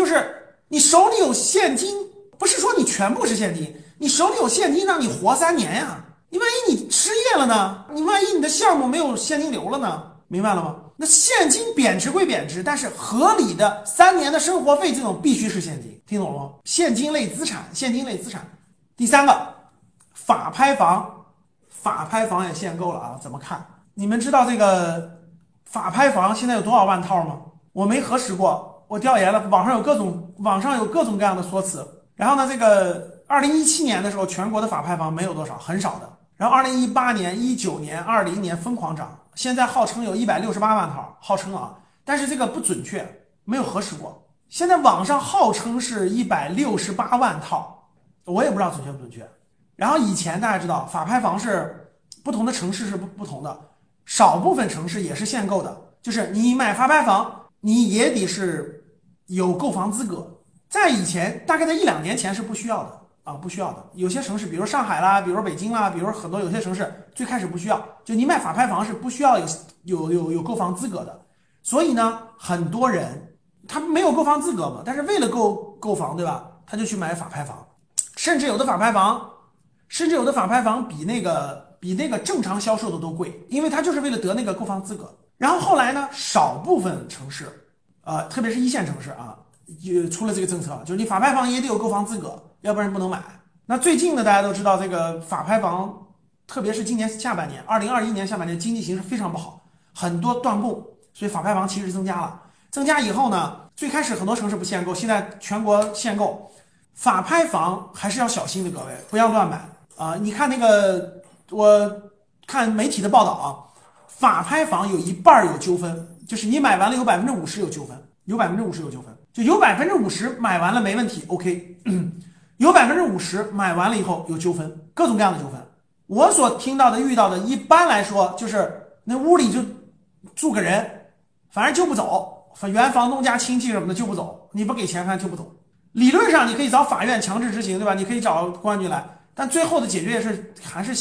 就是你手里有现金，不是说你全部是现金，你手里有现金让你活三年呀。你万一你失业了呢？你万一你的项目没有现金流了呢？明白了吗？那现金贬值归贬值，但是合理的三年的生活费这种必须是现金，听懂了吗？现金类资产，现金类资产。第三个，法拍房，法拍房也限购了啊？怎么看？你们知道这个法拍房现在有多少万套吗？我没核实过，我调研了，网上有各种网上有各种各样的说辞。然后呢，这个二零一七年的时候，全国的法拍房没有多少，很少的。然后二零一八年、一九年、二零年疯狂涨。现在号称有一百六十八万套，号称啊，但是这个不准确，没有核实过。现在网上号称是一百六十八万套，我也不知道准确不准确。然后以前大家知道法拍房是不同的城市是不不同的，少部分城市也是限购的，就是你买法拍房你也得是有购房资格。在以前，大概在一两年前是不需要的。啊，不需要的。有些城市，比如上海啦，比如北京啦，比如很多有些城市，最开始不需要。就你买法拍房是不需要有有有有购房资格的。所以呢，很多人他没有购房资格嘛，但是为了购购房，对吧？他就去买法拍房，甚至有的法拍房，甚至有的法拍房比那个比那个正常销售的都贵，因为他就是为了得那个购房资格。然后后来呢，少部分城市，呃，特别是一线城市啊，也出了这个政策，就是你法拍房也得有购房资格。要不然不能买。那最近呢，大家都知道这个法拍房，特别是今年下半年，二零二一年下半年经济形势非常不好，很多断供，所以法拍房其实增加了。增加以后呢，最开始很多城市不限购，现在全国限购。法拍房还是要小心的，各位不要乱买啊！你看那个，我看媒体的报道啊，法拍房有一半有纠纷，就是你买完了有百分之五十有纠纷，有百分之五十有纠纷，就有百分之五十买完了没问题，OK。有百分之五十买完了以后有纠纷，各种各样的纠纷。我所听到的、遇到的，一般来说就是那屋里就住个人，反正就不走，原房东家亲戚什么的就不走，你不给钱反正就不走。理论上你可以找法院强制执行，对吧？你可以找公安局来，但最后的解决也是还是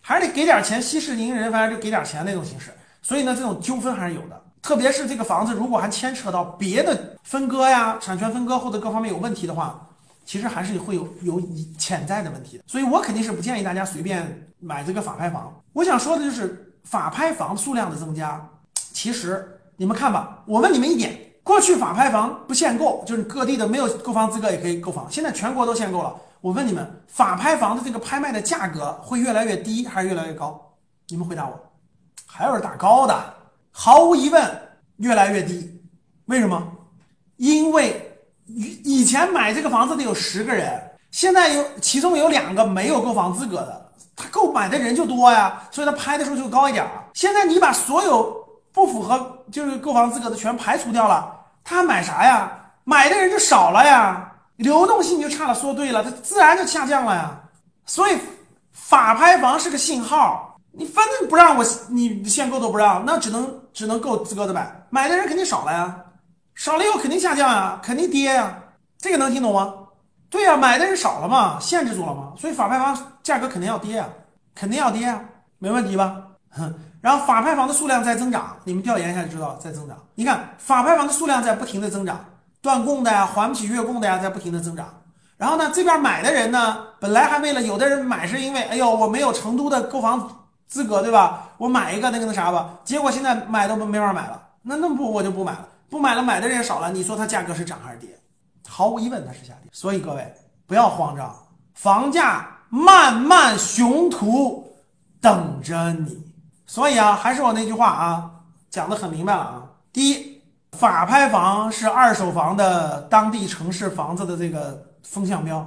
还是得给点钱息事宁人，反正就给点钱那种形式。所以呢，这种纠纷还是有的。特别是这个房子如果还牵扯到别的分割呀、产权分割或者各方面有问题的话。其实还是会有有潜在的问题的，所以我肯定是不建议大家随便买这个法拍房。我想说的就是法拍房数量的增加，其实你们看吧，我问你们一点：过去法拍房不限购，就是各地的没有购房资格也可以购房，现在全国都限购了。我问你们，法拍房的这个拍卖的价格会越来越低还是越来越高？你们回答我。还有人打高的，毫无疑问越来越低。为什么？因为。以以前买这个房子的有十个人，现在有其中有两个没有购房资格的，他购买的人就多呀，所以他拍的时候就高一点现在你把所有不符合就是购房资格的全排除掉了，他买啥呀？买的人就少了呀，流动性就差了，说对了，它自然就下降了呀。所以法拍房是个信号，你反正不让我你限购都不让，那只能只能够资格的买，买的人肯定少了呀。少了以后肯定下降呀，肯定跌呀，这个能听懂吗？对呀，买的人少了嘛，限制住了嘛，所以法拍房价格肯定要跌啊，肯定要跌啊，没问题吧？哼，然后法拍房的数量在增长，你们调研一下就知道在增长。你看法拍房的数量在不停的增长，断供的呀，还不起月供的呀，在不停的增长。然后呢，这边买的人呢，本来还为了有的人买是因为，哎呦，我没有成都的购房资格，对吧？我买一个那个那啥吧，结果现在买都没法买了，那那不我就不买了。不买了，买的人也少了。你说它价格是涨还是跌？毫无疑问，它是下跌。所以各位不要慌张，房价慢慢雄图等着你。所以啊，还是我那句话啊，讲的很明白了啊。第一，法拍房是二手房的当地城市房子的这个风向标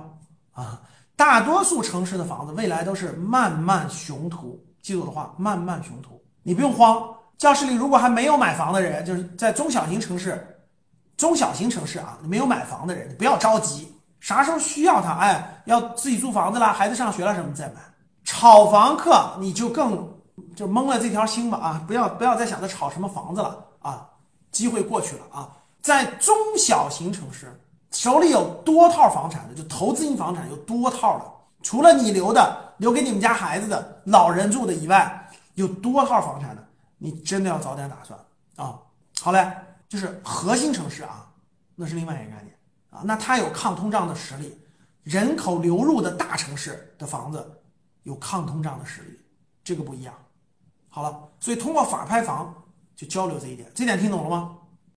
啊。大多数城市的房子未来都是慢慢雄图，记住我的话，慢慢雄图，你不用慌。教室里如果还没有买房的人，就是在中小型城市、中小型城市啊，没有买房的人，你不要着急，啥时候需要他，哎，要自己租房子了，孩子上学了什么再买。炒房客你就更就蒙了这条心吧啊，不要不要再想着炒什么房子了啊，机会过去了啊。在中小型城市，手里有多套房产的，就投资型房产有多套的，除了你留的留给你们家孩子的老人住的以外，有多套房产的。你真的要早点打算啊！好嘞，就是核心城市啊，那是另外一个概念。啊，那它有抗通胀的实力。人口流入的大城市的房子有抗通胀的实力，这个不一样。好了，所以通过法拍房就交流这一点，这点听懂了吗？